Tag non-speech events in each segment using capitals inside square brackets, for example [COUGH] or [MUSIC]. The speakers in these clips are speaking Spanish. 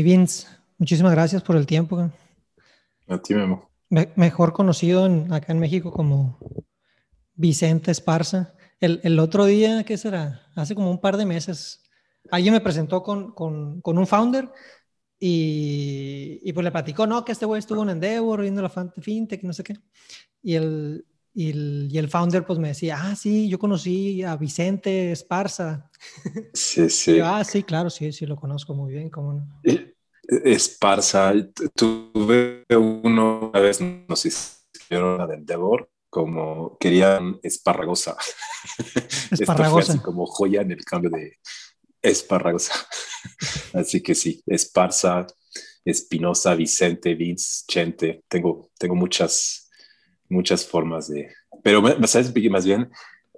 Y Vince, muchísimas gracias por el tiempo. A ti, Memo. mejor conocido acá en México como Vicente Esparza. El, otro día, ¿qué será? Hace como un par de meses, alguien me presentó con, con, con un founder y, y, pues le platicó, no, que este güey estuvo en Endeavor viendo la fintech, no sé qué. Y el, y el, y el, founder pues me decía, ah, sí, yo conocí a Vicente Esparza. [LAUGHS] Sí, sí. ah, sí, claro, sí, sí, lo conozco muy bien. ¿cómo Esparza, tuve uno, una vez nos hicieron la de Endeavor, como querían esparragosa. [LAUGHS] Esparragosa. así como joya en el cambio de esparragosa. [LAUGHS] así que sí, Esparza, Espinosa, Vicente, Vince, Chente. Tengo, tengo muchas, muchas formas de... Pero, ¿sabes? Más bien,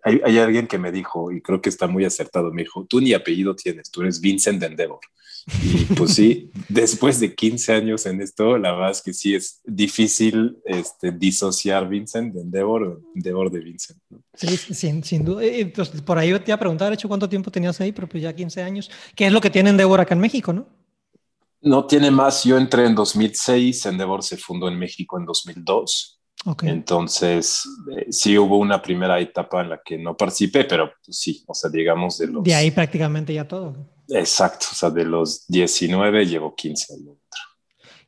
hay, hay, alguien que me dijo, y creo que está muy acertado, me dijo, tú ni apellido tienes, tú eres Vincent Endeavor. Y pues sí, [LAUGHS] después de 15 años en esto, la verdad es que sí es difícil este, disociar Vincent de Endeavor, Endeavor de Vincent. Sí, sin, sin duda. Pues, por ahí te iba a preguntar, hecho, ¿cuánto tiempo tenías ahí? Pero pues ya 15 años. ¿Qué es lo que tiene Endeavor acá en México, no? No tiene más. Yo entré en 2006, Endeavor se fundó en México en 2002. Okay. Entonces, eh, sí hubo una primera etapa en la que no participé, pero pues, sí, o sea, digamos de los... De ahí prácticamente ya todo. Exacto, o sea, de los 19 llevo 15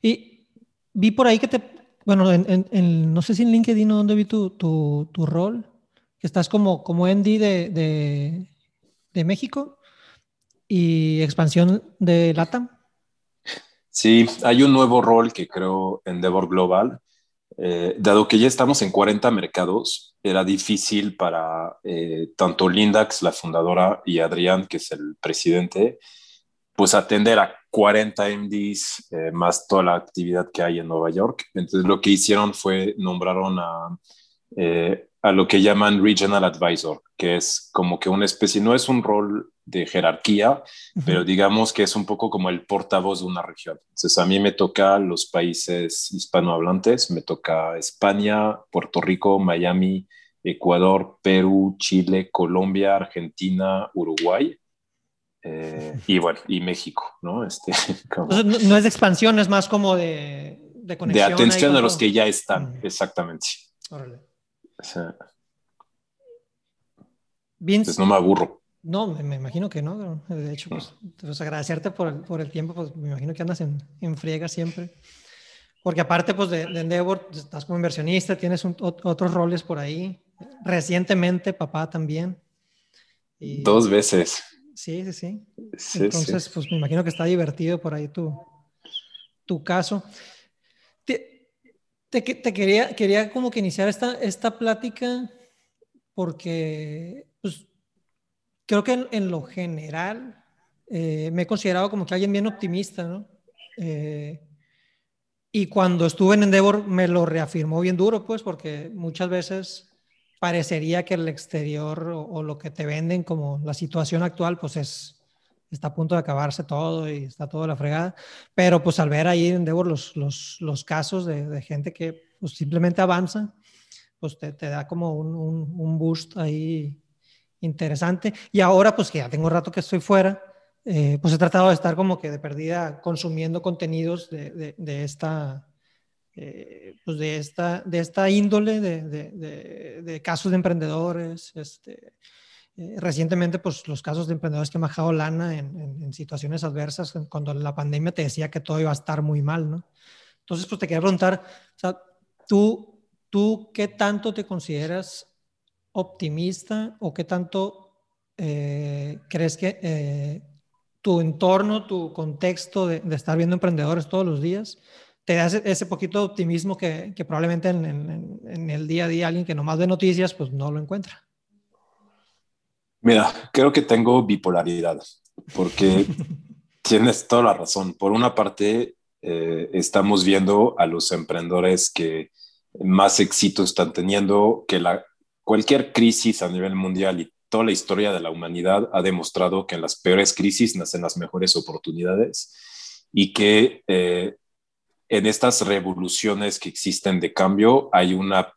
Y vi por ahí que te, bueno, en, no sé si en LinkedIn o dónde vi tu, tu, tu, rol, que estás como, como de, de, de México y expansión de LATAM. Sí, hay un nuevo rol que creo Endeavor Global, eh, dado que ya estamos en 40 mercados, era difícil para eh, tanto Lindax, la fundadora, y Adrián, que es el presidente, pues atender a 40 MDs eh, más toda la actividad que hay en Nueva York. Entonces lo que hicieron fue nombraron a, a lo que llaman Regional Advisor, que es como que una especie, no es un rol de jerarquía, pero digamos que es un poco como el portavoz de una región. Entonces a mí me toca los países hispanohablantes, me toca España, Puerto Rico, Miami, Ecuador, Perú, Chile, Colombia, Argentina, Uruguay. Eh, y bueno, y México, ¿no? Este, [LAUGHS] no, es de expansión, es más como de, de conexión. De atención a los que ya están, exactamente. Órale. Vince, no me aburro. No, me, imagino que no. De hecho, pues, pues agradecerte por el, por el, tiempo, pues me imagino que andas en, en friega siempre. Porque aparte, pues de, de Endeavor, pues, estás como inversionista, tienes otros roles por ahí. Recientemente, papá también. Dos veces. Sí, sí, sí. Entonces, pues me imagino que está divertido por ahí tu, tu caso. Te, te, quería, quería como que iniciar esta, esta plática porque, pues, creo que en, lo general eh, me he considerado como que alguien bien optimista, ¿no? Eh, y cuando estuve en Endeavor me lo reafirmó bien duro, pues, porque muchas veces parecería que el exterior o, lo que te venden como la situación actual, pues es, está a punto de acabarse todo y está todo la fregada. Pero pues al ver ahí en Endeavor los, los, los casos de, de, gente que pues, simplemente avanza, pues te, te da como un, un, un boost ahí interesante. Y ahora, pues que ya tengo rato que estoy fuera, eh, pues he tratado de estar como que de perdida consumiendo contenidos de, de, esta, eh, pues de esta, de esta índole de, de casos de emprendedores. Este, eh, recientemente, pues los casos de emprendedores que han bajado lana en, en, situaciones adversas, cuando la pandemia te decía que todo iba a estar muy mal, ¿no? Entonces, pues te quería preguntar, o sea, ¿tú, tú qué tanto te consideras optimista o qué tanto eh, crees que eh, tu entorno, tu contexto de, estar viendo emprendedores todos los días, te da ese, poquito de optimismo que, probablemente en, el día a día alguien que nomás ve noticias, pues no lo encuentra? Mira, creo que tengo bipolaridad, porque [LAUGHS] tienes toda la razón. Por una parte, eh, estamos viendo a los emprendedores que más éxito están teniendo, que la cualquier crisis a nivel mundial y toda la historia de la humanidad ha demostrado que en las peores crisis nacen las mejores oportunidades y que eh, en estas revoluciones que existen de cambio hay una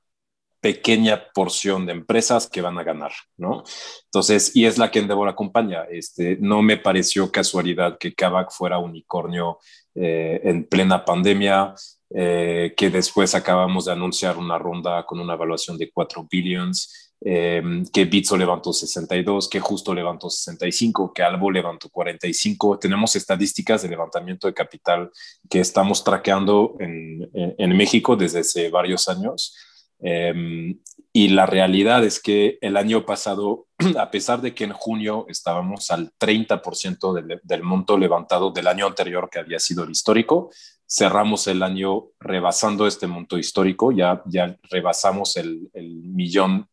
pequeña porción de empresas que van a ganar, ¿no? Entonces, y es la que Endeavor acompaña. Este, no me pareció casualidad que Kavak fuera unicornio eh, en plena pandemia, eh, que después acabamos de anunciar una ronda con una evaluación de 4 billions, eh, que Bitso levantó 62, que Justo levantó 65, que Albo levantó 45. Tenemos estadísticas de levantamiento de capital que estamos traqueando en, en, México desde hace varios años. Eh, y la realidad es que el año pasado, [CLEARS THROAT] a pesar de que en junio estábamos al 30% del, del monto levantado del año anterior, que había sido el histórico, cerramos el año rebasando este monto histórico, ya, ya rebasamos el, el millón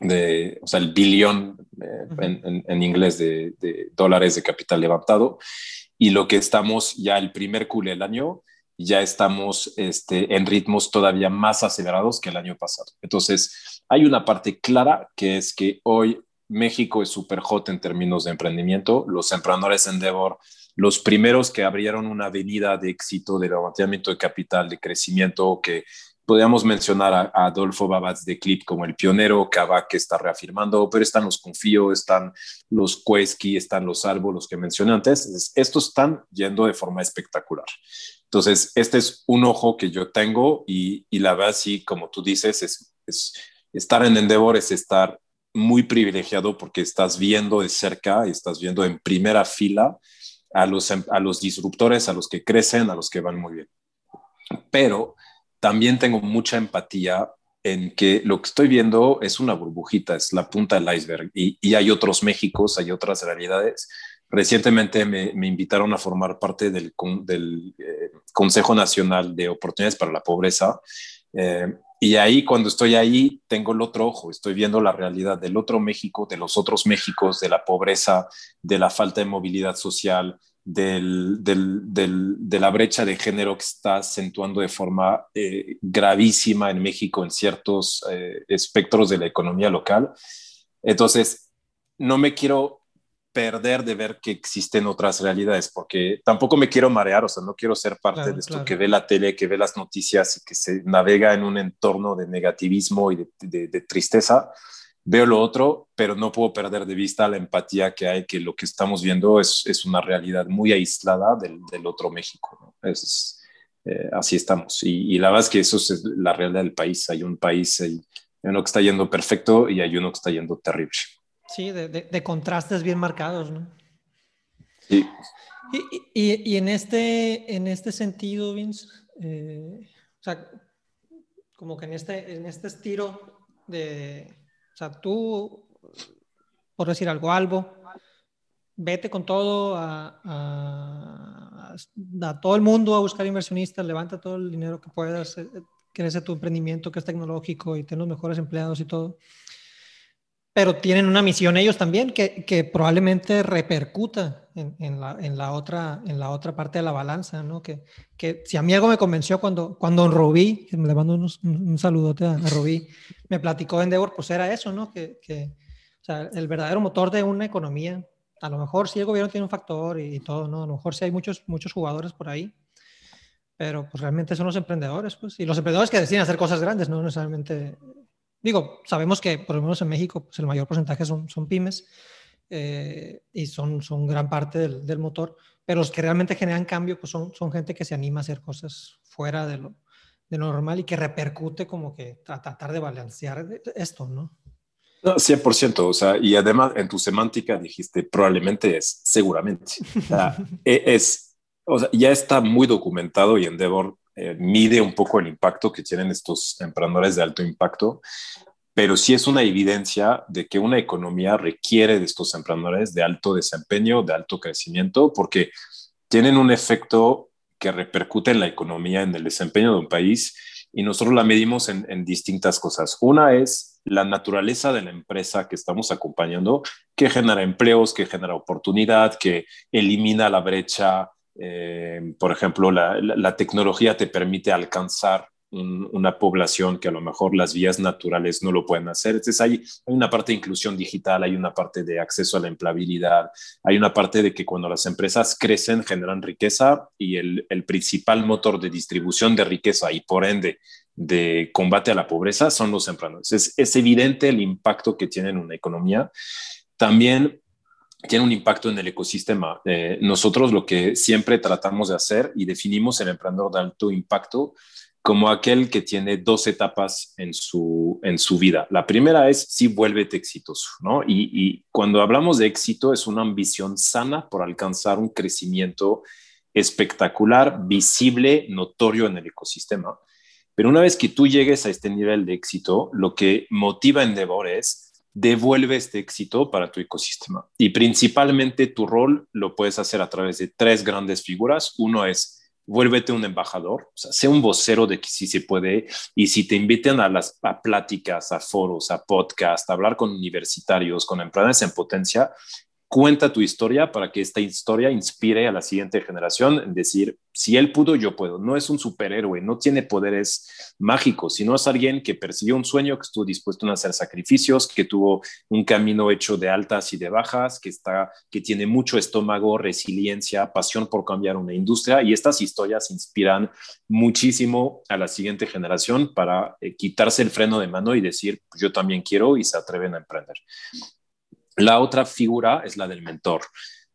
de, o sea, el billón eh, en, inglés de, dólares de capital levantado. Y lo que estamos ya el primer culé del año, ya estamos este, en ritmos todavía más acelerados que el año pasado. Entonces, hay una parte clara que es que hoy México es súper hot en términos de emprendimiento. Los emprendedores Endeavor, los primeros que abrieron una avenida de éxito, de levantamiento de capital, de crecimiento, que Podríamos mencionar a, Adolfo Babatz de Clip como el pionero, Kavak que está reafirmando, pero están los Confío, están los Kueski, están los Arbo, los que mencioné antes. estos están yendo de forma espectacular. Entonces, este es un ojo que yo tengo y, la verdad, sí, como tú dices, es, es estar en Endeavor es estar muy privilegiado porque estás viendo de cerca y estás viendo en primera fila a los, a los disruptores, a los que crecen, a los que van muy bien. Pero también tengo mucha empatía en que lo que estoy viendo es una burbujita, es la punta del iceberg y, hay otros Méxicos, hay otras realidades. Recientemente me, invitaron a formar parte del, eh, Consejo Nacional de Oportunidades para la Pobreza eh, y ahí cuando estoy ahí tengo el otro ojo, estoy viendo la realidad del otro México, de los otros Méxicos, de la pobreza, de la falta de movilidad social, de la brecha de género que está acentuando de forma eh, gravísima en México en ciertos espectros de la economía local. Entonces, no me quiero perder de ver que existen otras realidades, porque tampoco me quiero marear, o sea, no quiero ser parte de esto que ve la tele, que ve las noticias y que se navega en un entorno de negativismo y de tristeza veo lo otro, pero no puedo perder de vista la empatía que hay, que lo que estamos viendo es, es una realidad muy aislada del, del otro México. Es, eh, así estamos. Y, la verdad es que eso es la realidad del país. Hay un país, hay uno que está yendo perfecto y hay uno que está yendo terrible. Sí, de, de, contrastes bien marcados, ¿no? Sí. Y, y, y, en, este, en este sentido, Vince, eh, o sea, como que en este, en este estilo de, sea, tú, por decir algo, algo, vete con todo a, a, todo el mundo a buscar inversionistas, levanta todo el dinero que puedas, eh, crece tu emprendimiento que es tecnológico y ten los mejores empleados y todo. Pero tienen una misión ellos también que, que probablemente repercuta en, en, la, en, la, otra, en la otra parte de la balanza, ¿no? Que, que si a mí algo me convenció cuando, cuando Rubí, le mando un, saludote a, a Rubí, me platicó de Endeavor, pues era eso, ¿no? Que, que o sea, el verdadero motor de una economía, a lo mejor sí el gobierno tiene un factor y, todo, ¿no? A lo mejor sí hay muchos, muchos jugadores por ahí, pero pues realmente son los emprendedores, pues, y los emprendedores que deciden hacer cosas grandes, no necesariamente, digo, sabemos que por lo menos en México pues el mayor porcentaje son, son pymes, eh, y son, son gran parte del, del, motor, pero los que realmente generan cambio pues son, son gente que se anima a hacer cosas fuera de lo, de lo normal y que repercute como que a tratar de balancear esto, ¿no? No, 100%, o sea, y además en tu semántica dijiste probablemente es, seguramente. [LAUGHS] E, es, o sea, ya está muy documentado y Endeavor eh, mide un poco el impacto que tienen estos emprendedores de alto impacto pero sí es una evidencia de que una economía requiere de estos emprendedores de alto desempeño, de alto crecimiento, porque tienen un efecto que repercute en la economía, en el desempeño de un país, y nosotros la medimos en, distintas cosas. Una es la naturaleza de la empresa que estamos acompañando, que genera empleos, que genera oportunidad, que elimina la brecha. Eh, por ejemplo, la tecnología te permite alcanzar una población que a lo mejor las vías naturales no lo pueden hacer. Entonces hay, una parte de inclusión digital, hay una parte de acceso a la empleabilidad, hay una parte de que cuando las empresas crecen generan riqueza y el, principal motor de distribución de riqueza y por ende de combate a la pobreza son los emprendedores. Es, es evidente el impacto que tienen en una economía. También tiene un impacto en el ecosistema. Eh, nosotros lo que siempre tratamos de hacer y definimos el emprendedor de alto impacto como aquel que tiene dos etapas en su, en su vida. La primera es si vuélvete exitoso, ¿no? Y, y cuando hablamos de éxito es una ambición sana por alcanzar un crecimiento espectacular, visible, notorio en el ecosistema. Pero una vez que tú llegues a este nivel de éxito, lo que motiva Endeavor es devuelve este éxito para tu ecosistema. Y principalmente tu rol lo puedes hacer a través de tres grandes figuras. Uno es vuélvete un embajador, sea, sé un vocero de que sí se puede. Y si te invitan a las a pláticas, a foros, a podcast, a hablar con universitarios, con empresas en potencia, cuenta tu historia para que esta historia inspire a la siguiente generación en decir, si él pudo, yo puedo. No es un superhéroe, no tiene poderes mágicos, sino es alguien que persiguió un sueño, que estuvo dispuesto a hacer sacrificios, que tuvo un camino hecho de altas y de bajas, que, está, que tiene mucho estómago, resiliencia, pasión por cambiar una industria. Y estas historias inspiran muchísimo a la siguiente generación para eh, quitarse el freno de mano y decir, pues yo también quiero y se atreven a emprender. La otra figura es la del mentor.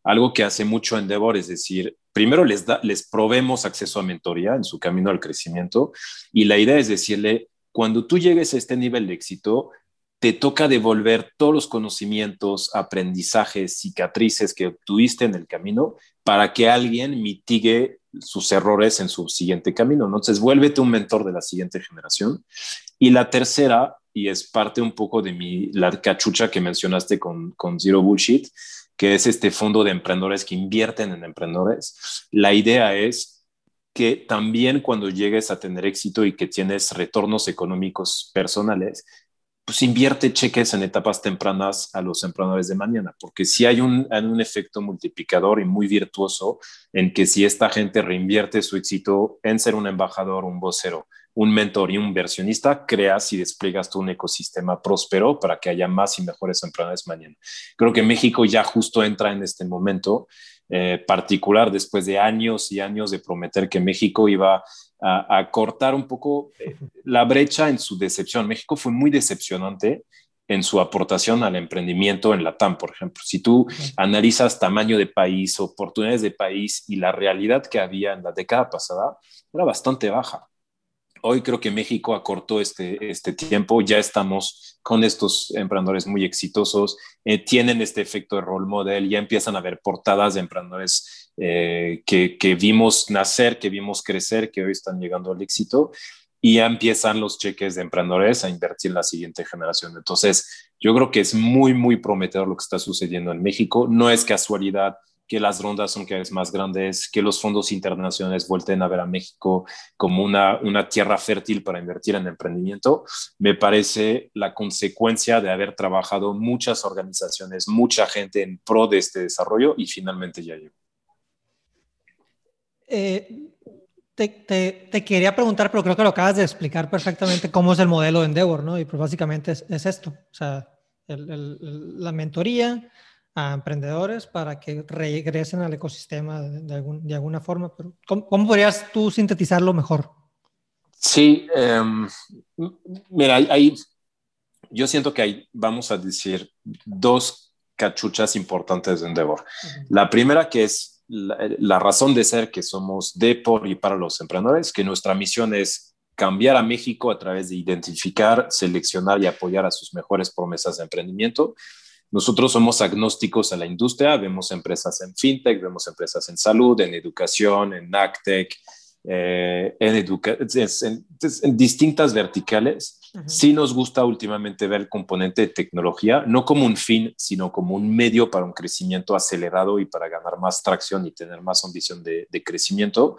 Algo que hace mucho Endeavor es decir, primero les, da, les probemos acceso a mentoría en su camino al crecimiento y la idea es decirle, cuando tú llegues a este nivel de éxito, te toca devolver todos los conocimientos, aprendizajes, cicatrices que obtuviste en el camino para que alguien mitigue sus errores en su siguiente camino. Entonces, vuélvete un mentor de la siguiente generación. Y la tercera y es parte un poco de mi, la cachucha que mencionaste con, con Zero Bullshit, que es este fondo de emprendedores que invierten en emprendedores. La idea es que también cuando llegues a tener éxito y que tienes retornos económicos personales, pues invierte cheques en etapas tempranas a los emprendedores de mañana, porque si hay un, un efecto multiplicador y muy virtuoso en que si esta gente reinvierte su éxito en ser un embajador, un vocero, un mentor y un inversionista, creas y despliegas tú un ecosistema próspero para que haya más y mejores emprendedores mañana. Creo que México ya justo entra en este momento eh, particular después de años y años de prometer que México iba a, cortar un poco eh, la brecha en su decepción. México fue muy decepcionante en su aportación al emprendimiento en la TAM, por ejemplo. Si tú analizas tamaño de país, oportunidades de país y la realidad que había en la década pasada, era bastante baja. Hoy creo que México acortó este, este tiempo, ya estamos con estos emprendedores muy exitosos, eh, tienen este efecto de role model, ya empiezan a ver portadas de emprendedores eh, que, que vimos nacer, que vimos crecer, que hoy están llegando al éxito y ya empiezan los cheques de emprendedores a invertir en la siguiente generación. Entonces, yo creo que es muy, muy prometedor lo que está sucediendo en México. No es casualidad que las rondas son cada vez más grandes, que los fondos internacionales vuelten a ver a México como una, tierra fértil para invertir en emprendimiento, me parece la consecuencia de haber trabajado muchas organizaciones, mucha gente en pro de este desarrollo y finalmente ya llegó. Eh, te, quería preguntar, pero creo que lo acabas de explicar perfectamente cómo es el modelo de Endeavor, ¿no? Y pues básicamente es, es esto, o sea, la mentoría, a emprendedores para que regresen al ecosistema de, algún, de alguna forma. Pero ¿cómo, podrías tú sintetizarlo mejor? Sí, em, mira, hay, yo siento que hay, vamos a decir, dos cachuchas importantes de Endeavor. La primera que es la, la, razón de ser que somos de, por y para los emprendedores, que nuestra misión es cambiar a México a través de identificar, seleccionar y apoyar a sus mejores promesas de emprendimiento nosotros somos agnósticos a la industria, vemos empresas en fintech, vemos empresas en salud, en educación, en actech, eh, en, en, distintas verticales. Sí nos gusta últimamente ver el componente de tecnología, no como un fin, sino como un medio para un crecimiento acelerado y para ganar más tracción y tener más ambición de, crecimiento.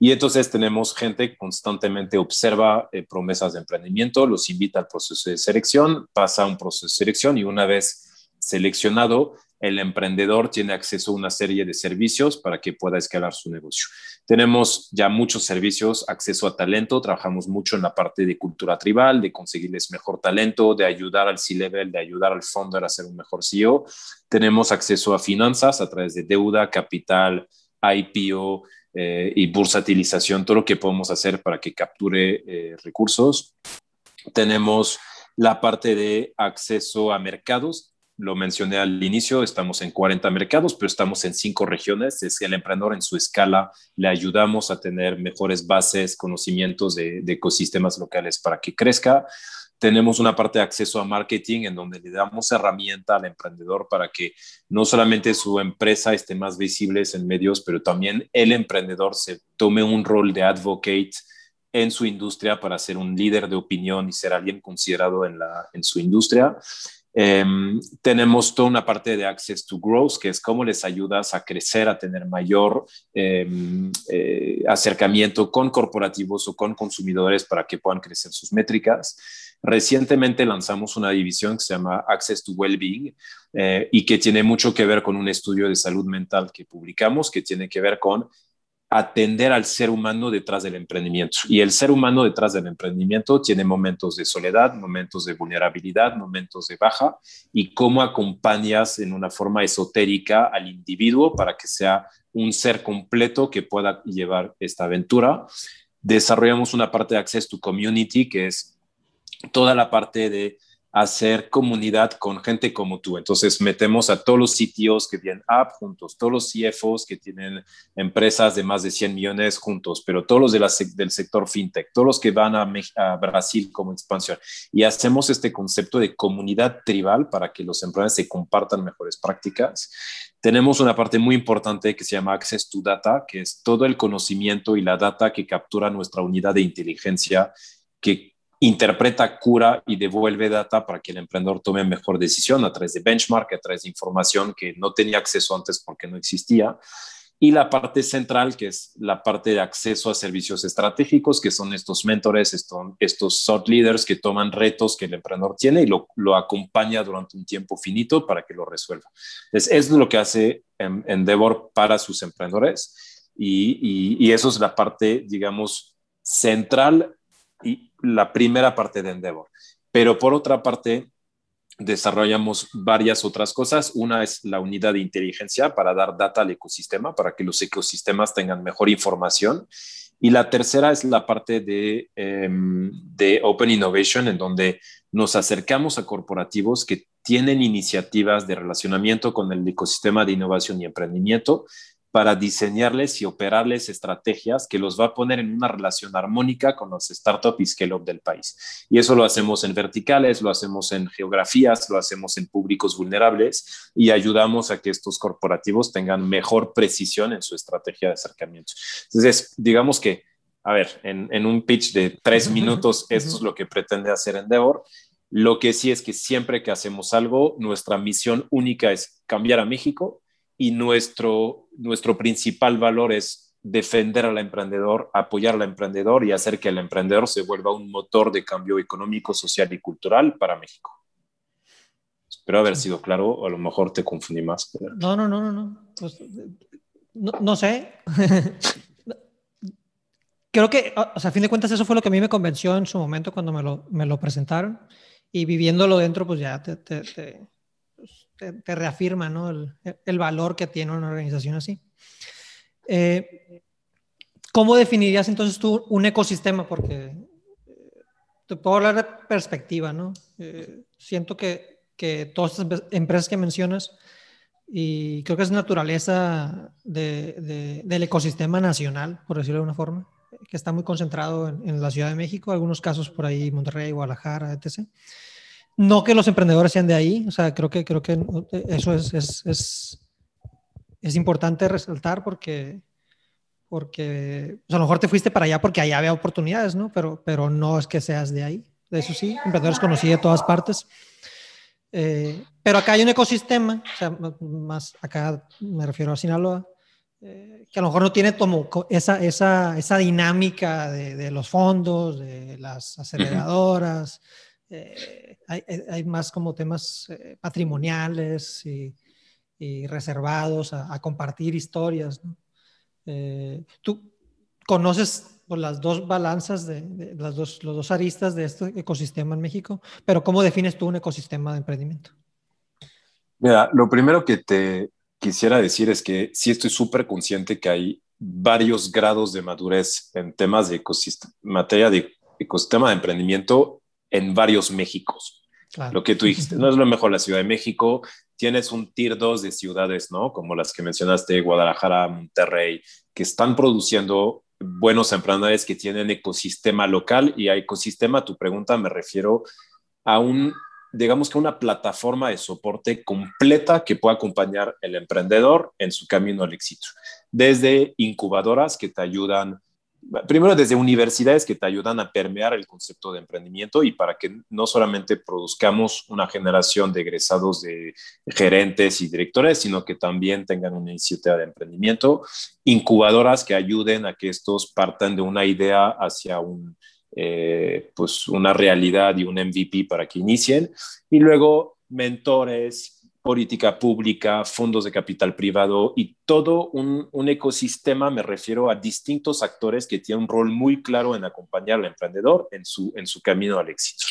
Y entonces tenemos gente que constantemente observa eh, promesas de emprendimiento, los invita al proceso de selección, pasa un proceso de selección y una vez seleccionado, el emprendedor tiene acceso a una serie de servicios para que pueda escalar su negocio. Tenemos ya muchos servicios, acceso a talento, trabajamos mucho en la parte de cultura tribal, de conseguirles mejor talento, de ayudar al C-Level, de ayudar al founder a ser un mejor CEO. Tenemos acceso a finanzas a través de deuda, capital, IPO, y bursatilización, todo lo que podemos hacer para que capture recursos. Tenemos la parte de acceso a mercados, lo mencioné al inicio, estamos en 40 mercados, pero estamos en cinco regiones. Es el emprendedor en su escala le ayudamos a tener mejores bases, conocimientos de, ecosistemas locales para que crezca. Tenemos una parte de acceso a marketing en donde le damos herramienta al emprendedor para que no solamente su empresa esté más visible en medios, pero también el emprendedor se tome un rol de advocate en su industria para ser un líder de opinión y ser alguien considerado en, la, en su industria. Em, tenemos toda una parte de Access to Growth, que es cómo les ayudas a crecer, a tener mayor em, eh, acercamiento con corporativos o con consumidores para que puedan crecer sus métricas. Recientemente lanzamos una división que se llama Access to Wellbeing eh, y que tiene mucho que ver con un estudio de salud mental que publicamos, que tiene que ver con atender al ser humano detrás del emprendimiento. Y el ser humano detrás del emprendimiento tiene momentos de soledad, momentos de vulnerabilidad, momentos de baja, y cómo acompañas en una forma esotérica al individuo para que sea un ser completo que pueda llevar esta aventura. Desarrollamos una parte de Access to Community, que es toda la parte de hacer comunidad con gente como tú. Entonces metemos a todos los sitios que tienen app juntos, todos los CFOs que tienen empresas de más de 100 millones juntos, pero todos los de la, del sector fintech, todos los que van a, a, Brasil como expansión. Y hacemos este concepto de comunidad tribal para que los emprendedores se compartan mejores prácticas. Tenemos una parte muy importante que se llama Access to Data, que es todo el conocimiento y la data que captura nuestra unidad de inteligencia que interpreta, cura y devuelve data para que el emprendedor tome mejor decisión a través de benchmark, a través de información que no tenía acceso antes porque no existía. Y la parte central, que es la parte de acceso a servicios estratégicos, que son estos mentores, estos, thought leaders que toman retos que el emprendedor tiene y lo, acompaña durante un tiempo finito para que lo resuelva. Entonces, es lo que hace Endeavor para sus emprendedores y eso es la parte, digamos, central y la primera parte de Endeavor. Pero por otra parte, desarrollamos varias otras cosas. Una es la unidad de inteligencia para dar data al ecosistema, para que los ecosistemas tengan mejor información. Y la tercera es la parte de, em, de Open Innovation, en donde nos acercamos a corporativos que tienen iniciativas de relacionamiento con el ecosistema de innovación y emprendimiento para diseñarles y operarles estrategias que los va a poner en una relación armónica con los startups y scale-up del país. Y eso lo hacemos en verticales, lo hacemos en geografías, lo hacemos en públicos vulnerables y ayudamos a que estos corporativos tengan mejor precisión en su estrategia de acercamiento. Entonces, digamos que, a ver, en, en un pitch de tres minutos, esto es lo que pretende hacer Endeavor. Lo que sí es que siempre que hacemos algo, nuestra misión única es cambiar a México y nuestro, nuestro principal valor es defender al emprendedor, apoyar al emprendedor y hacer que el emprendedor se vuelva un motor de cambio económico, social y cultural para México. Espero haber sido claro, o a lo mejor te confundí más. No, no, no, no, no. Pues, no, no, sé. [LAUGHS] Creo que, o sea, a fin de cuentas, eso fue lo que a mí me convenció en su momento cuando me lo, me lo presentaron. Y viviéndolo dentro, pues ya te, te, te te, reafirma ¿no? el, valor que tiene una organización así. Eh, ¿Cómo definirías entonces tú un ecosistema? Porque eh, te puedo hablar de perspectiva, ¿no? Eh, siento que, que, todas estas empresas que mencionas, y creo que es naturaleza de, del ecosistema nacional, por decirlo de una forma, que está muy concentrado en, en, la Ciudad de México, algunos casos por ahí, Monterrey, Guadalajara, etc. No que los emprendedores sean de ahí, o sea, creo que, creo que eso es, es, es, es importante resaltar porque, porque a lo mejor te fuiste para allá porque allá había oportunidades, ¿no? Pero, pero no es que seas de ahí. De eso sí, emprendedores conocí de todas partes. Eh, pero acá hay un ecosistema, o sea, más acá me refiero a Sinaloa, eh, que a lo mejor no tiene como esa, esa, esa dinámica de, de, los fondos, de las aceleradoras, eh, hay, más como temas eh, patrimoniales y, reservados a, compartir historias. Eh, tú conoces por las dos balanzas, de, las dos, los dos aristas de este ecosistema en México, pero ¿cómo defines tú un ecosistema de emprendimiento? Mira, lo primero que te quisiera decir es que sí estoy súper consciente que hay varios grados de madurez en temas de ecosistema, materia de ecosistema de emprendimiento en varios Méxicos. Lo que tú dijiste, no es lo mejor la Ciudad de México, tienes un tier 2 de ciudades, ¿no? Como las que mencionaste, Guadalajara, Monterrey, que están produciendo buenos emprendedores que tienen ecosistema local y a ecosistema, tu pregunta me refiero a un digamos que una plataforma de soporte completa que pueda acompañar el emprendedor en su camino al éxito. Desde incubadoras que te ayudan, primero desde universidades que te ayudan a permear el concepto de emprendimiento y para que no solamente produzcamos una generación de egresados de gerentes y directores, sino que también tengan una iniciativa de emprendimiento, incubadoras que ayuden a que estos partan de una idea hacia un eh, pues una realidad y un MVP para que inicien. Y luego mentores, política pública, fondos de capital privado y todo un, un, ecosistema, me refiero a distintos actores que tienen un rol muy claro en acompañar al emprendedor en su, en su camino al éxito.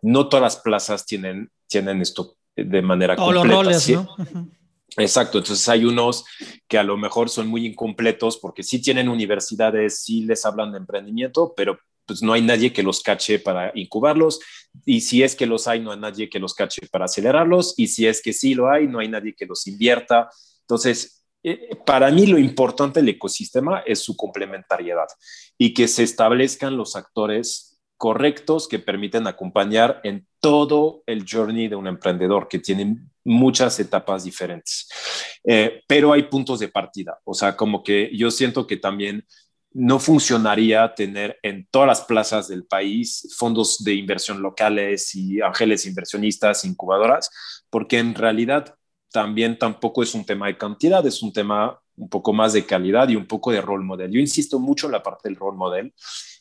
No todas las plazas tienen, tienen esto de manera Todos completa. Los roles, ¿no? Exacto, entonces hay unos que a lo mejor son muy incompletos porque sí tienen universidades, sí les hablan de emprendimiento, pero pues no hay nadie que los cache para incubarlos y si es que los hay, no hay nadie que los cache para acelerarlos y si es que sí lo hay, no hay nadie que los invierta. Entonces, eh, para mí lo importante del ecosistema es su complementariedad y que se establezcan los actores correctos que permiten acompañar en todo el journey de un emprendedor que tiene muchas etapas diferentes. Eh, pero hay puntos de partida, o sea, como que yo siento que también no funcionaría tener en todas las plazas del país fondos de inversión locales y ángeles inversionistas, incubadoras, porque en realidad también tampoco es un tema de cantidad, es un tema un poco más de calidad y un poco de role model. Yo insisto mucho en la parte del role model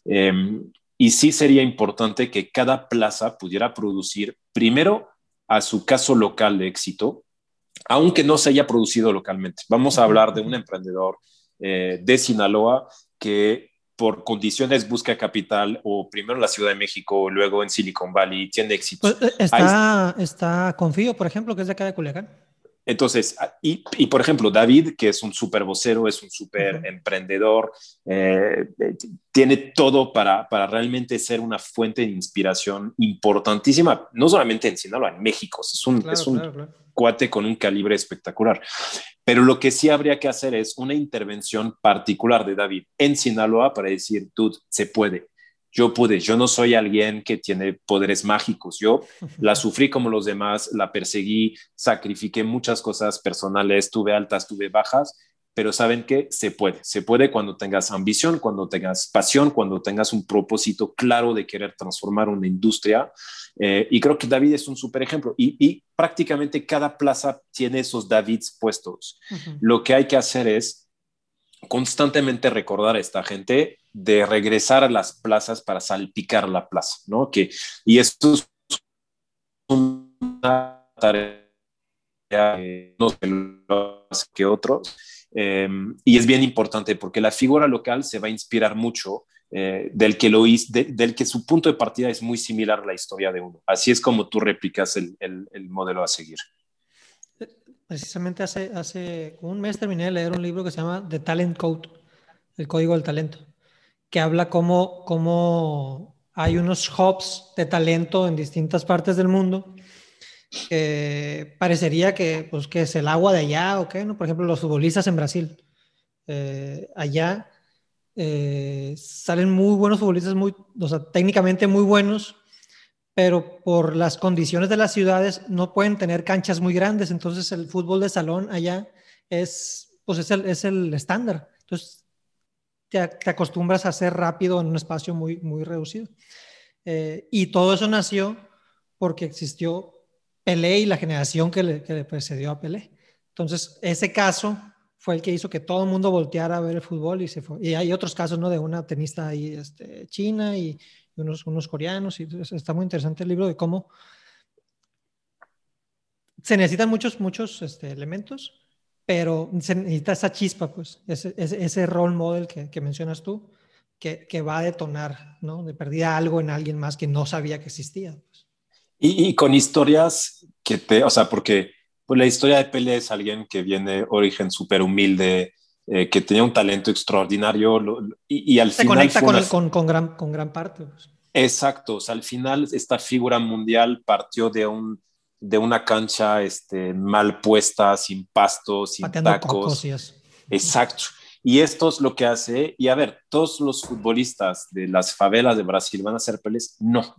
em, y sí sería importante que cada plaza pudiera producir primero a su caso local de éxito, aunque no se haya producido localmente. Vamos a hablar de un emprendedor eh, de Sinaloa que por condiciones busca capital o primero en la Ciudad de México, luego en Silicon Valley, tiene éxito. Pues, eh, está, está Confío, por ejemplo, que es de acá de Culiacán. Entonces, ah, y, y, por ejemplo, David, que es un súper vocero, es un súper emprendedor, eh, tiene todo para, para realmente ser una fuente de inspiración importantísima, no solamente en Sinaloa, en México. Es un, es un cuate con un calibre espectacular. Pero lo que sí habría que hacer es una intervención particular de David en Sinaloa para decir, tú, se puede yo pude, yo no soy alguien que tiene poderes mágicos, yo [LAUGHS] la sufrí como los demás, la perseguí, sacrifiqué muchas cosas personales, tuve altas, tuve bajas, pero saben que se puede, se puede cuando tengas ambición, cuando tengas pasión, cuando tengas un propósito claro de querer transformar una industria. Eh, y creo que David es un súper ejemplo. Y, prácticamente cada plaza tiene esos Davids puestos. Lo que hay que hacer es constantemente recordar a esta gente de regresar a las plazas para salpicar la plaza, ¿no? Que, y esto es una tarea que no se que otros, em, y es bien importante porque la figura local se va a inspirar mucho eh, del, que lo del que su punto de partida es muy similar a la historia de uno. Así es como tú replicas el, el, el modelo a seguir. Precisamente hace, hace un mes terminé de leer un libro que se llama The Talent Code, el código del talento que habla cómo, cómo hay unos hubs de talento en distintas partes del mundo parecería que, pues, que es el agua de allá o qué, ¿no? Por ejemplo, los futbolistas en Brasil. Eh, allá eh, salen muy buenos futbolistas, muy, técnicamente muy buenos, pero por las condiciones de las ciudades no pueden tener canchas muy grandes, entonces el fútbol de salón allá es, pues es el, es el estándar. Entonces te, acostumbras a hacer rápido en un espacio muy, muy reducido. Eh, y todo eso nació porque existió Pelé y la generación que le, precedió a Pelé. Entonces, ese caso fue el que hizo que todo el mundo volteara a ver el fútbol y se fue. Y hay otros casos, ¿no? De una tenista ahí, este, china y, unos, unos coreanos. Y está muy interesante el libro de cómo se necesitan muchos, muchos este, elementos pero se necesita esa chispa, pues, ese, ese, role model que, que mencionas tú, que, que, va a detonar, ¿no? De perdida algo en alguien más que no sabía que existía. Pues. Y, y, con historias que te, o sea, porque pues, la historia de Pele es alguien que viene origen súper humilde, eh, que tenía un talento extraordinario y, al Se final... conecta con, con, gran, con gran parte. Pues. Exacto, al final esta figura mundial partió de, un, de una cancha este, mal puesta, sin pastos, sin tacos. Exacto. Y esto es lo que hace, y a ver, todos los futbolistas de las favelas de Brasil van a ser Peles, no,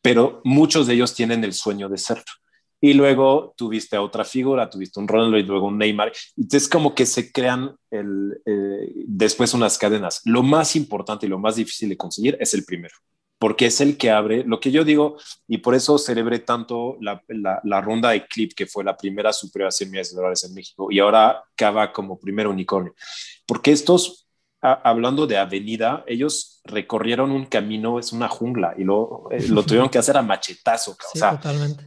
pero muchos de ellos tienen el sueño de serlo. Y luego tuviste a otra figura, tuviste un Ronaldo y luego un Neymar. Entonces como que se crean el, eh, después unas cadenas. Lo más importante y lo más difícil de conseguir es el primero porque es el que abre lo que yo digo, y por eso celebré tanto la, la, ronda de Clip, que fue la primera superior a 100 millones de dólares en México, y ahora Cava como primer unicornio, porque estos, hablando de avenida, ellos recorrieron un camino, es una jungla, y lo, eh, lo [LAUGHS] tuvieron que hacer a machetazo, o sea,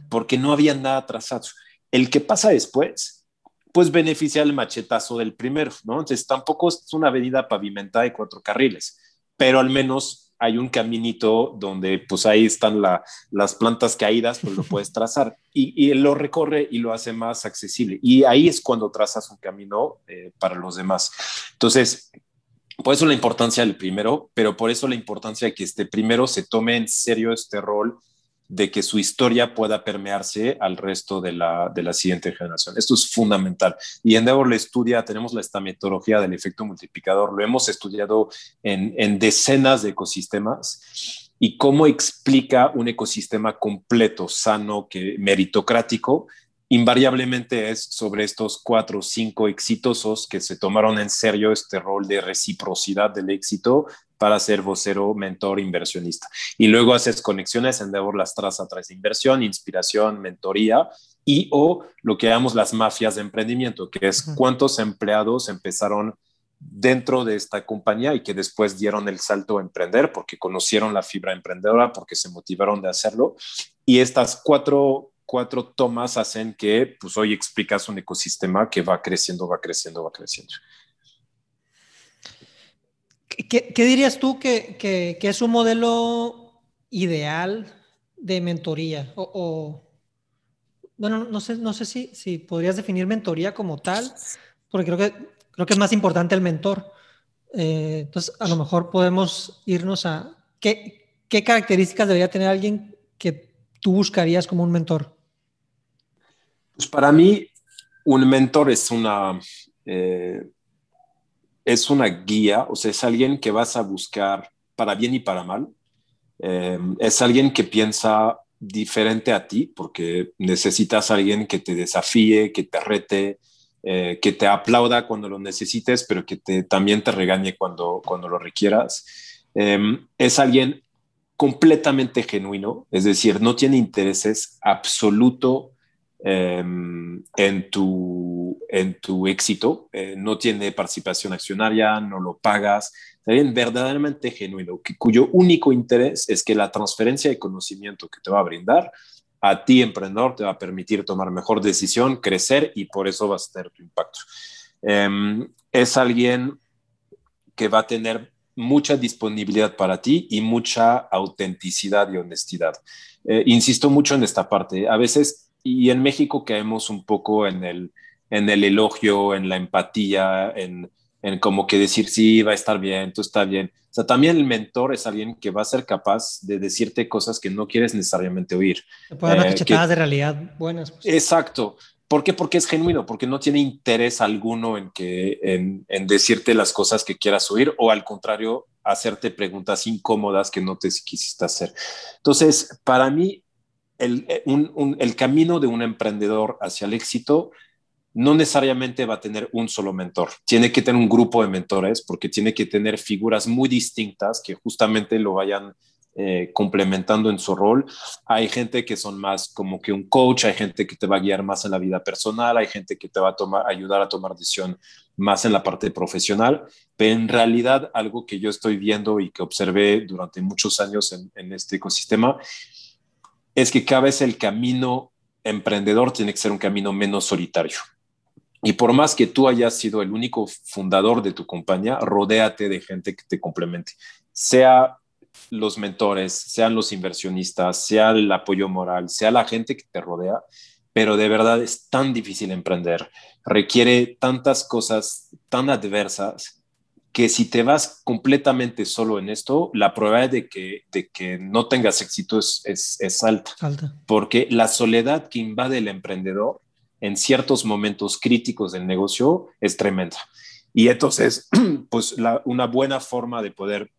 porque no había nada trazado. El que pasa después, pues beneficia el machetazo del primero, ¿no? Entonces tampoco es una avenida pavimentada de cuatro carriles, pero al menos hay un caminito donde pues ahí están las plantas caídas, pues lo puedes [LAUGHS] trazar y, y, lo recorre y lo hace más accesible. Y ahí es cuando trazas un camino eh, para los demás. Entonces, por eso la importancia del primero, pero por eso la importancia de que este primero se tome en serio este rol de que su historia pueda permearse al resto de la, de la siguiente generación. Esto es fundamental. Y Endeavor lo estudia, tenemos esta metodología del efecto multiplicador, lo hemos estudiado en, en decenas de ecosistemas y cómo explica un ecosistema completo, sano, que meritocrático, invariablemente es sobre estos cuatro o cinco exitosos que se tomaron en serio este rol de reciprocidad del éxito para ser vocero, mentor, inversionista. Y luego haces conexiones, Endeavor las traza a través de inversión, inspiración, mentoría y o lo que llamamos las mafias de emprendimiento, que es cuántos empleados empezaron dentro de esta compañía y que después dieron el salto a emprender porque conocieron la fibra emprendedora, porque se motivaron de hacerlo. Y estas cuatro, cuatro tomas hacen que pues hoy explicas un ecosistema que va creciendo, va creciendo, va creciendo. ¿Qué, dirías tú que, es un modelo ideal de mentoría? O, bueno, no sé, no sé si, si podrías definir mentoría como tal, porque creo que, creo que es más importante el mentor. Eh, entonces, a lo mejor podemos irnos a qué, qué características debería tener alguien que tú buscarías como un mentor. Pues para mí, un mentor es una... Eh, es una guía, o sea, es alguien que vas a buscar para bien y para mal. Eh, es alguien que piensa diferente a ti, porque necesitas alguien que te desafíe, que te rete, eh, que te aplauda cuando lo necesites, pero que también te regañe cuando, cuando lo requieras. Eh, es alguien completamente genuino, es decir, no tiene intereses absoluto Em, en, tu, en tu éxito, eh, no tiene participación accionaria, no lo pagas, alguien verdaderamente genuino, que, cuyo único interés es que la transferencia de conocimiento que te va a brindar a ti, emprendedor, te va a permitir tomar mejor decisión, crecer y por eso vas a tener tu impacto. Em, es alguien que va a tener mucha disponibilidad para ti y mucha autenticidad y honestidad. Eh, insisto mucho en esta parte. A veces y en México caemos un poco en el, en el elogio, en la empatía, en, en como que decir, sí, va a estar bien, tú está bien. O sea, también el mentor es alguien que va a ser capaz de decirte cosas que no quieres necesariamente oír. Te puede dar eh, de realidad buenas. Pues. Exacto. ¿Por qué? Porque es genuino, porque no tiene interés alguno en, que, en, decirte las cosas que quieras oír o al contrario, hacerte preguntas incómodas que no te quisiste hacer. Entonces, para mí, el, eh, el camino de un emprendedor hacia el éxito no necesariamente va a tener un solo mentor. Tiene que tener un grupo de mentores porque tiene que tener figuras muy distintas que justamente lo vayan eh, complementando en su rol. Hay gente que son más como que un coach, hay gente que te va a guiar más en la vida personal, hay gente que te va a tomar, ayudar a tomar decisión más en la parte profesional, pero en realidad algo que yo estoy viendo y que observé durante muchos años en, en este ecosistema es que cada vez el camino emprendedor tiene que ser un camino menos solitario. Y por más que tú hayas sido el único fundador de tu compañía, rodéate de gente que te complemente, sea los mentores, sean los inversionistas, sea el apoyo moral, sea la gente que te rodea, pero de verdad es tan difícil emprender, requiere tantas cosas tan adversas que si te vas completamente solo en esto, la probabilidad de que, de que no tengas éxito es, es, alta, alta, porque la soledad que invade el emprendedor en ciertos momentos críticos del negocio es tremenda. Y entonces, [CLEARS THROAT] pues una buena forma de poder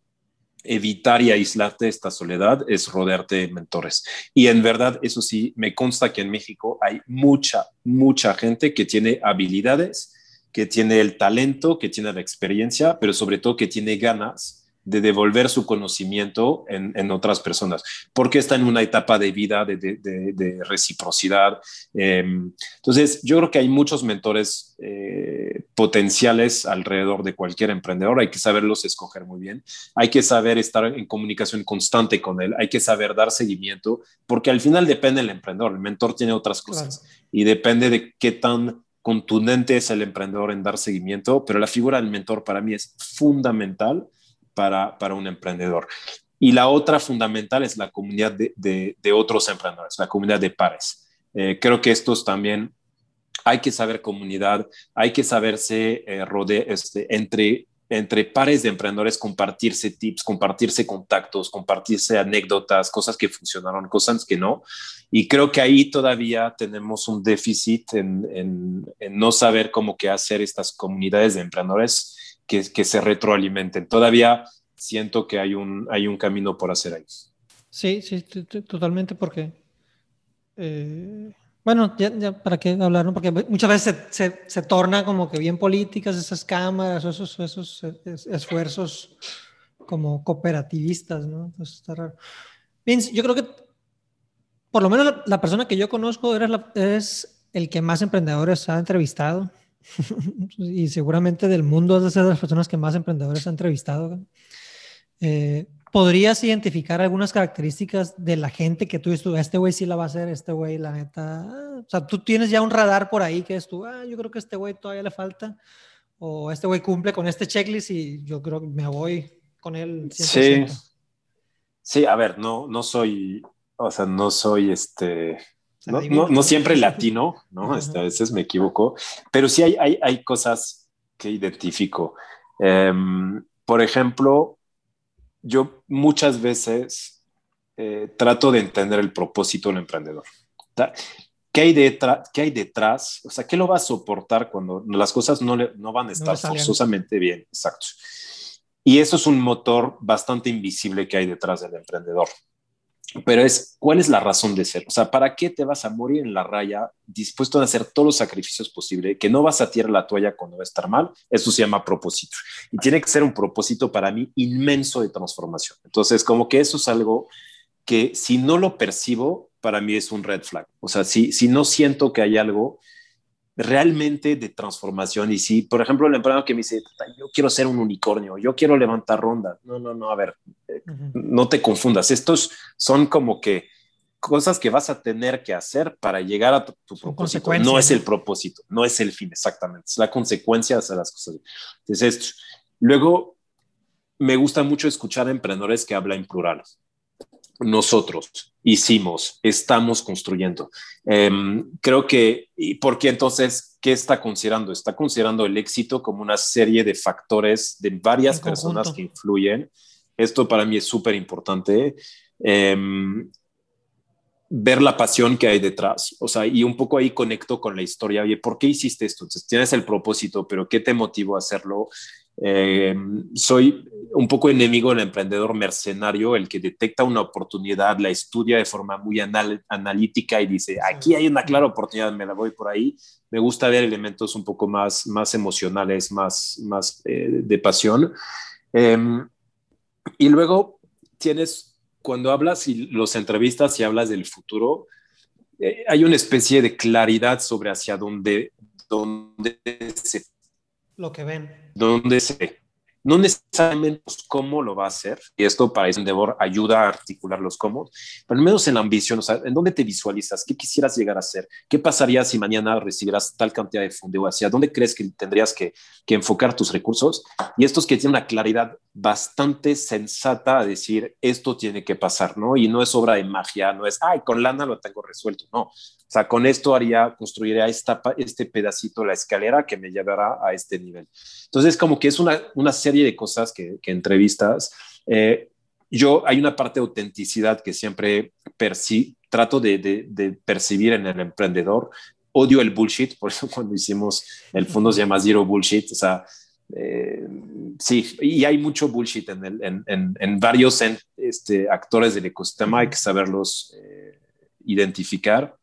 evitar y aislarte de esta soledad es rodearte de mentores. Y en verdad, eso sí, me consta que en México hay mucha, mucha gente que tiene habilidades, que tiene el talento, que tiene la experiencia, pero sobre todo que tiene ganas de devolver su conocimiento en, otras personas, porque está en una etapa de vida de, reciprocidad. Em, entonces, yo creo que hay muchos mentores eh, potenciales alrededor de cualquier emprendedor, hay que saberlos escoger muy bien, hay que saber estar en comunicación constante con él, hay que saber dar seguimiento, porque al final depende del emprendedor, el mentor tiene otras cosas. Y depende de qué tan contundente es el emprendedor en dar seguimiento, pero la figura del mentor para mí es fundamental para, para un emprendedor. Y la otra fundamental es la comunidad de, de, otros emprendedores, la comunidad de pares. Eh, creo que estos también hay que saber comunidad, hay que saberse eh, rodear este, entre, entre pares de emprendedores, compartirse tips, compartirse contactos, compartirse anécdotas, cosas que funcionaron, cosas que no. Y creo que ahí todavía tenemos un déficit en, en, en no saber cómo que hacer estas comunidades de emprendedores que, que se retroalimenten. Todavía siento que hay un, hay un camino por hacer ahí. Sí, sí, totalmente, porque, eh, bueno, ya, ya, para qué hablar, ¿no? porque muchas veces se, se, se, torna como que bien políticas esas cámaras, esos, esos esfuerzos como cooperativistas, ¿no? Entonces está raro. Vince, yo creo que por lo menos la, persona que yo conozco eres, la, es el que más emprendedores ha entrevistado. [LAUGHS] y seguramente del mundo es de las personas que más emprendedores ha entrevistado. Eh, ¿Podrías identificar algunas características de la gente que tú dices, este güey sí la va a hacer, este güey la neta? o sea, tú tienes ya un radar por ahí que es tú, ah, yo creo que este güey todavía le falta, o este güey cumple con este checklist y yo creo que me voy con él. 100%. Sí. Sí, a ver, no, no soy, o sea, no soy este, no, no, siempre [LAUGHS] latino, ¿no? Este, a veces me equivoco, pero sí hay, hay, hay cosas que identifico. Em, por ejemplo, yo muchas veces eh, trato de entender el propósito del emprendedor. ¿Qué hay, detrás, ¿Qué hay detrás? O sea, ¿qué lo va a soportar cuando las cosas no, no van a estar forzosamente bien? Exacto. Y eso es un motor bastante invisible que hay detrás del emprendedor pero es cuál es la razón de ser. O sea, ¿para qué te vas a morir en la raya dispuesto a hacer todos los sacrificios posibles, que no vas a tirar la toalla cuando va a estar mal? Eso se llama propósito. Y tiene que ser un propósito para mí inmenso de transformación. Entonces, como que eso es algo que si no lo percibo, para mí es un red flag. O sea, si, si no siento que hay algo realmente de transformación. Y si, por ejemplo, el empleado que me dice, yo quiero ser un unicornio, yo quiero levantar ronda. No, no, no, a ver, eh, no te confundas. Estos son como que cosas que vas a tener que hacer para llegar a tu, propósito. No es el propósito, no es el fin, exactamente. Es la consecuencia de hacer las cosas. Entonces, esto. Luego, me gusta mucho escuchar a emprendedores que hablan en plural nosotros hicimos, estamos construyendo. Em, creo que, ¿y por qué entonces qué está considerando? Está considerando el éxito como una serie de factores de varias personas que influyen. Esto para mí es súper importante. Em, ver la pasión que hay detrás, o sea, y un poco ahí conecto con la historia, oye, ¿por qué hiciste esto? Entonces, tienes el propósito, pero ¿qué te motivó a hacerlo? Eh, soy un poco enemigo del emprendedor mercenario, el que detecta una oportunidad, la estudia de forma muy analítica y dice, aquí hay una clara oportunidad, me la voy por ahí. Me gusta ver elementos un poco más, más emocionales, más, más eh, de pasión. Em, y luego tienes, cuando hablas y los entrevistas y hablas del futuro, eh, hay una especie de claridad sobre hacia dónde, dónde se lo que ven. ¿Dónde se no necesariamente cómo lo va a hacer, y esto para Endeavor ayuda a articular los cómo, pero al menos en la ambición, o sea, ¿en dónde te visualizas? ¿Qué quisieras llegar a ser? ¿Qué pasaría si mañana recibieras tal cantidad de fondeo? ¿Hacia dónde crees que tendrías que, que enfocar tus recursos? Y estos que tienen una claridad bastante sensata a decir esto tiene que pasar, ¿no? Y no es obra de magia, no es, ay, con lana lo tengo resuelto, no. O sea, con esto haría, construiría esta, este pedacito, la escalera que me llevará a este nivel. Entonces, como que es una, una serie de cosas que, entrevistas. Eh, yo, hay una parte de autenticidad que siempre trato de, de, de percibir en el emprendedor. Odio el bullshit, [LAUGHS] por eso cuando hicimos el fondo se llama Zero Bullshit, o sea, eh, sí, y hay mucho bullshit en, en, en, varios este, actores del ecosistema, hay que saberlos eh, identificar.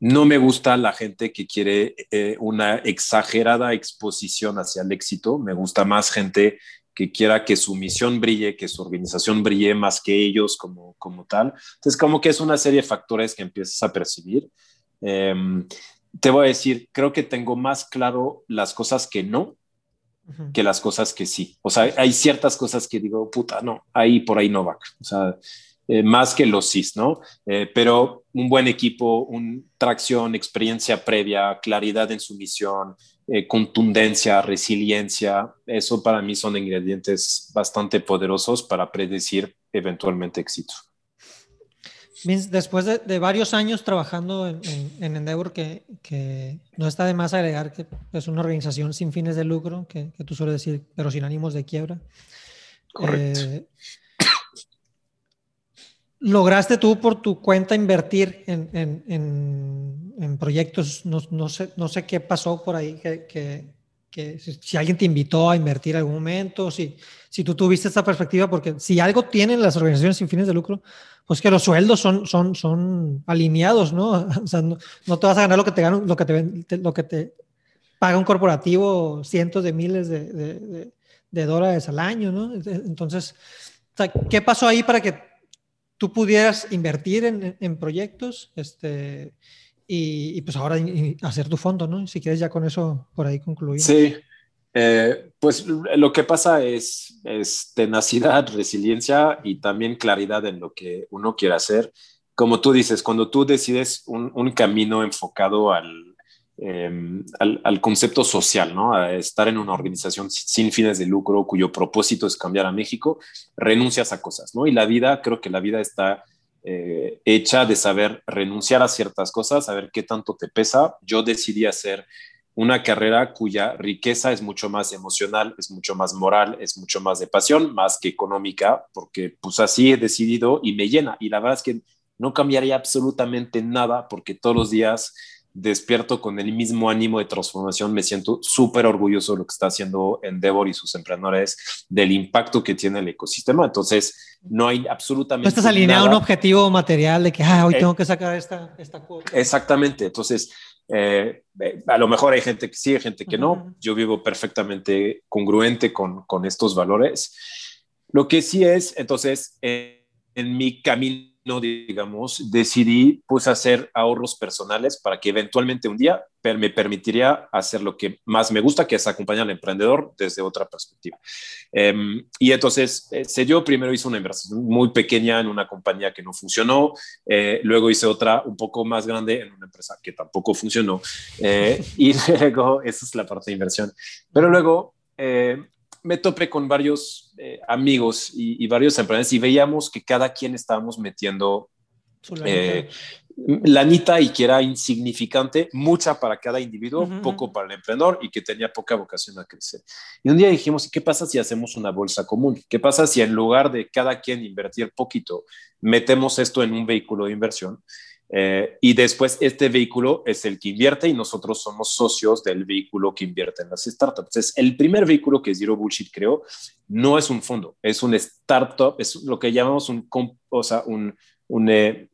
No me gusta la gente que quiere eh, una exagerada exposición hacia el éxito, me gusta más gente que quiera que su misión brille, que su organización brille más que ellos como, como tal. Entonces, como que es una serie de factores que empiezas a percibir. Em, te voy a decir, creo que tengo más claro las cosas que no que las cosas que sí. O sea, hay ciertas cosas que digo, puta, no, ahí por ahí no va. O sea, eh, más que los sí, ¿no? Eh, pero un buen equipo, un tracción, experiencia previa, claridad en su misión, eh, contundencia, resiliencia, eso para mí son ingredientes bastante poderosos para predecir eventualmente éxito después de, varios años trabajando en, Endeavor, que, no está de más agregar que es una organización sin fines de lucro, que, tú sueles decir, pero sin ánimos de quiebra. Correcto. Eh, ¿Lograste tú por tu cuenta invertir en, proyectos? No, sé, no sé qué pasó por ahí, que, si, alguien te invitó a invertir en algún momento, si, si tú tuviste esta perspectiva, porque si algo tienen las organizaciones sin fines de lucro, pues que los sueldos son, son, son alineados, ¿no? [LAUGHS] O sea, no, te vas a ganar lo que te, gana, lo que te, lo que te paga un corporativo cientos de miles de, de, dólares al año, ¿no? Entonces, ¿qué pasó ahí para que tú pudieras invertir en, en proyectos este, y, pues ahora hacer tu fondo, ¿no? Si quieres ya con eso por ahí concluir. Sí, eh, pues lo que pasa es, tenacidad, [LAUGHS] resiliencia y también claridad en lo que uno quiere hacer. Como tú dices, cuando tú decides un, camino enfocado em, al, al, concepto social, ¿no? A estar en una organización sin fines de lucro cuyo propósito es cambiar a México, renuncias a cosas, ¿no? Y la vida, creo que la vida está eh, hecha de saber renunciar a ciertas cosas, saber qué tanto te pesa. Yo decidí hacer una carrera cuya riqueza es mucho más emocional, es mucho más moral, es mucho más de pasión, más que económica, porque pues así he decidido y me llena. Y la verdad es que no cambiaría absolutamente nada porque todos los días despierto con el mismo ánimo de transformación, me siento súper orgulloso de lo que está haciendo Endeavor y sus emprendedores, del impacto que tiene el ecosistema. Entonces, no hay absolutamente... No estás alineado a un objetivo material de que ah, hoy eh, tengo que sacar esta, esta Exactamente. Entonces, eh, eh, a lo mejor hay gente que sí, hay gente que no. Yo vivo perfectamente congruente con, con, estos valores. Lo que sí es, entonces, en mi camino digamos, decidí pues hacer ahorros personales para que eventualmente un día me permitiría hacer lo que más me gusta, que es acompañar al emprendedor desde otra perspectiva. Em, y entonces, eh, yo primero hice una inversión muy pequeña en una compañía que no funcionó, eh, luego hice otra un poco más grande en una empresa que tampoco funcionó, eh, y [LAUGHS] luego, esa es la parte de inversión, pero luego me topé con varios eh, amigos y, varios emprendedores y veíamos que cada quien estábamos metiendo eh, lanita y que era insignificante, mucha para cada individuo, poco para el emprendedor y que tenía poca vocación a crecer. Y un día dijimos, ¿qué pasa si hacemos una bolsa común? ¿Qué pasa si en lugar de cada quien invertir poquito, metemos esto en un vehículo de inversión? Eh, y después este vehículo es el que invierte y nosotros somos socios del vehículo que invierte en las startups. Entonces, el primer vehículo que Zero Bullshit creó no es un fondo, es un startup, es lo que llamamos un, o sea, un, un, eh,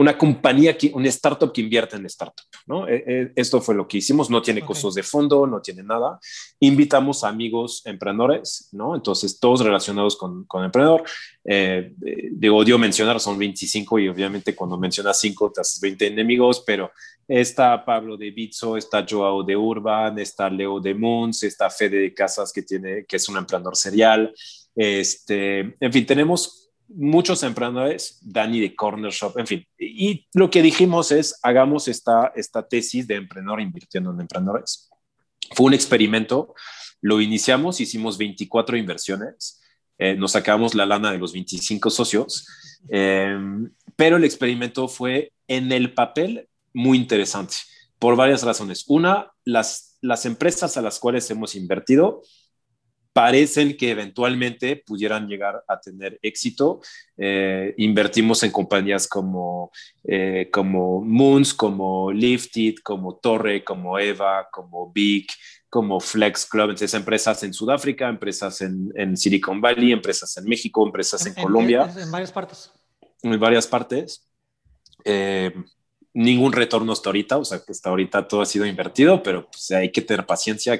una compañía, que, un startup que invierte en startup. ¿no? Eh, eh, esto fue lo que hicimos, no tiene costos de fondo, no tiene nada. Invitamos a amigos emprendedores, ¿no? entonces todos relacionados con, con emprendedor. Eh, de odio mencionar, son 25 y obviamente cuando mencionas 5 te haces 20 enemigos, pero está Pablo de Bitso, está Joao de Urban, está Leo de Moons, está Fede de Casas que, tiene, que es un emprendedor serial. Este, en fin, tenemos muchos emprendedores, Dani de Corner Shop, en fin. Y lo que dijimos es, hagamos esta, esta tesis de emprendedor invirtiendo en emprendedores. Fue un experimento Lo iniciamos, hicimos 24 inversiones, eh, nos sacamos la lana de los 25 socios, em, pero el experimento fue en el papel muy interesante por varias razones. Una, las, las empresas a las cuales hemos invertido parecen que eventualmente pudieran llegar a tener éxito. Eh, invertimos en compañías como, eh, como Moons, como Lifted, como Torre, como Eva, como Big, como Flex Club, entonces empresas en Sudáfrica, empresas en, en Silicon Valley, empresas en México, empresas en, Colombia. En, varias partes. En varias partes. Eh, ningún retorno hasta ahorita, o sea que hasta ahorita todo ha sido invertido, pero pues, hay que tener paciencia.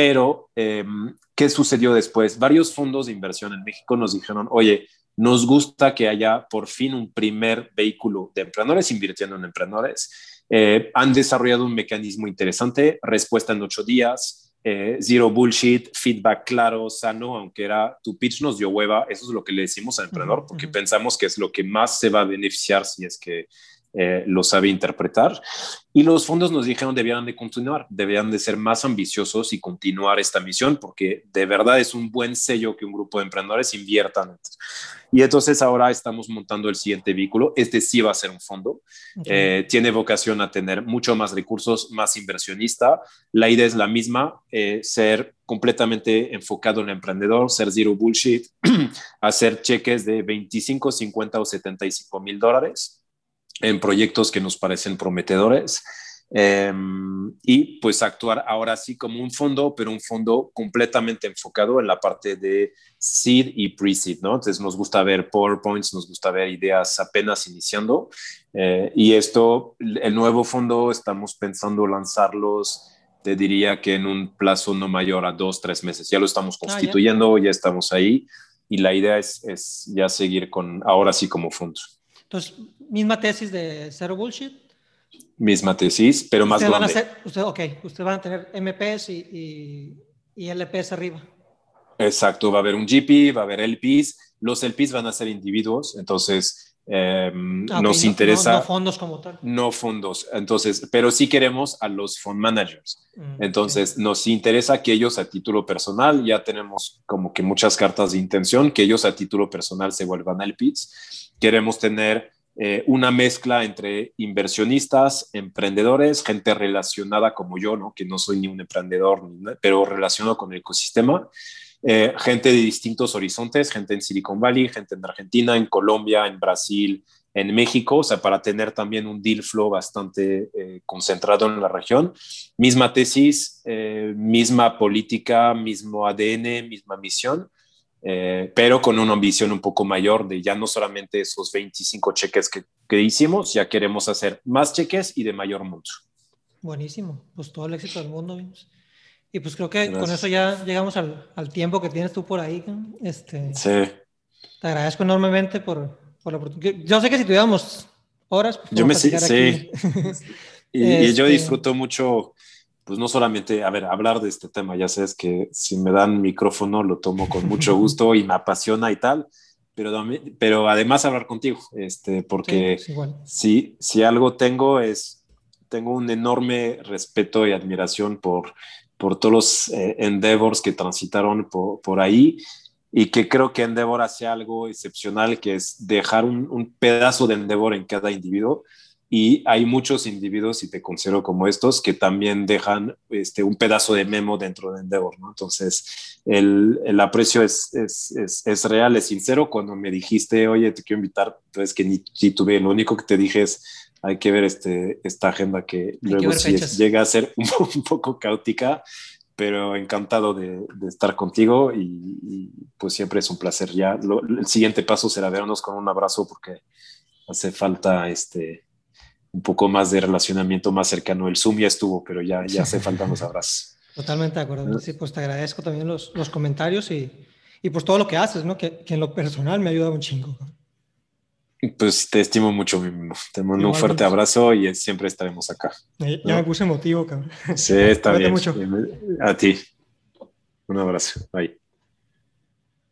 Pero, em, ¿qué sucedió después? Varios fondos de inversión en México nos dijeron, oye, nos gusta que haya por fin un primer vehículo de emprendedores invirtiendo en emprendedores. Eh, han desarrollado un mecanismo interesante, respuesta en ocho días, eh, zero bullshit, feedback claro, sano, aunque era tu pitch nos dio hueva, eso es lo que le decimos al emprendedor, porque pensamos que es lo que más se va a beneficiar si es que eh, lo sabe interpretar. Y los fondos nos dijeron debían de continuar, debían de ser más ambiciosos y continuar esta misión, porque de verdad es un buen sello que un grupo de emprendedores inviertan. Y entonces ahora estamos montando el siguiente vehículo. Este sí va a ser un fondo. Eh, tiene vocación a tener mucho más recursos, más inversionista. La idea es la misma, eh, ser completamente enfocado en el emprendedor, ser zero bullshit, [CLEARS THROAT] hacer cheques de 25, 50 o 75 mil dólares en proyectos que nos parecen prometedores. Em, y pues actuar ahora sí como un fondo, pero un fondo completamente enfocado en la parte de seed y pre-seed, ¿no? Entonces nos gusta ver PowerPoints, nos gusta ver ideas apenas iniciando. Eh, y esto, el nuevo fondo, estamos pensando lanzarlos, te diría que en un plazo no mayor a dos, tres meses. Ya lo estamos ah, constituyendo, ya. estamos ahí. Y la idea es, es ya seguir con, ahora sí como fondo. Entonces, misma tesis de Zero Bullshit. Misma tesis, pero más grande. Van a usted, ok, ustedes van a tener MPs y, y, LPs arriba. Exacto, va a haber un GP, va a haber LPs. Los LPs van a ser individuos, entonces ah, nos interesa. No, fondos como tal. No fondos, entonces, pero sí queremos a los fund managers. Mm, entonces, nos interesa que ellos a título personal, ya tenemos como que muchas cartas de intención, que ellos a título personal se vuelvan LPs Queremos tener eh, una mezcla entre inversionistas, emprendedores, gente relacionada como yo, ¿no? que no soy ni un emprendedor, pero relacionado con el ecosistema, eh, gente de distintos horizontes, gente en Silicon Valley, gente en Argentina, en Colombia, en Brasil, en México, o sea, para tener también un deal flow bastante eh, concentrado en la región. Misma tesis, misma política, mismo ADN, misma misión eh, pero con una ambición un poco mayor de ya no solamente esos 25 cheques que, que, hicimos, ya queremos hacer más cheques y de mayor monto. Buenísimo, pues todo el éxito del mundo. Y pues creo que con eso ya llegamos al, al, tiempo que tienes tú por ahí. Este, sí. Te agradezco enormemente por, por la oportunidad. Yo sé que si tuviéramos horas, pues, yo me sí. [LAUGHS] y, y, yo este disfruto mucho pues no solamente, a ver, hablar de este tema, ya sabes que si me dan micrófono lo tomo con mucho [LAUGHS] gusto y me apasiona y tal, pero, pero además hablar contigo, este, porque si, si algo tengo es, tengo un enorme respeto y admiración por, por todos los eh, endeavors que transitaron por, por, ahí y que creo que Endeavor hace algo excepcional, que es dejar un, un pedazo de Endeavor en cada individuo y hay muchos individuos, y te considero como estos, que también dejan este, un pedazo de memo dentro de Endeavor, ¿no? Entonces, el, el aprecio es, es, es, es, real, es sincero. Cuando me dijiste, oye, te quiero invitar, pues que ni, tuve, lo único que te dije es, hay que ver este, esta agenda que luego sí llega a ser [LAUGHS] un, poco caótica, pero encantado de, de estar contigo y, pues siempre es un placer. Ya el siguiente paso será vernos con un abrazo porque hace falta este un poco más de relacionamiento más cercano. El Zoom ya estuvo, pero ya, ya hace falta los abrazos. [LAUGHS] Totalmente de acuerdo. Sí, pues te agradezco también los, los comentarios y, y, pues todo lo que haces, ¿no? Que, que, en lo personal me ha ayudado un chingo. Pues te estimo mucho, mi mismo. Te mando un fuerte abrazo y siempre estaremos acá. Ya, me puse emotivo, cabrón. Sí, está [LAUGHS] bien. Mucho. A ti. Un abrazo. Bye.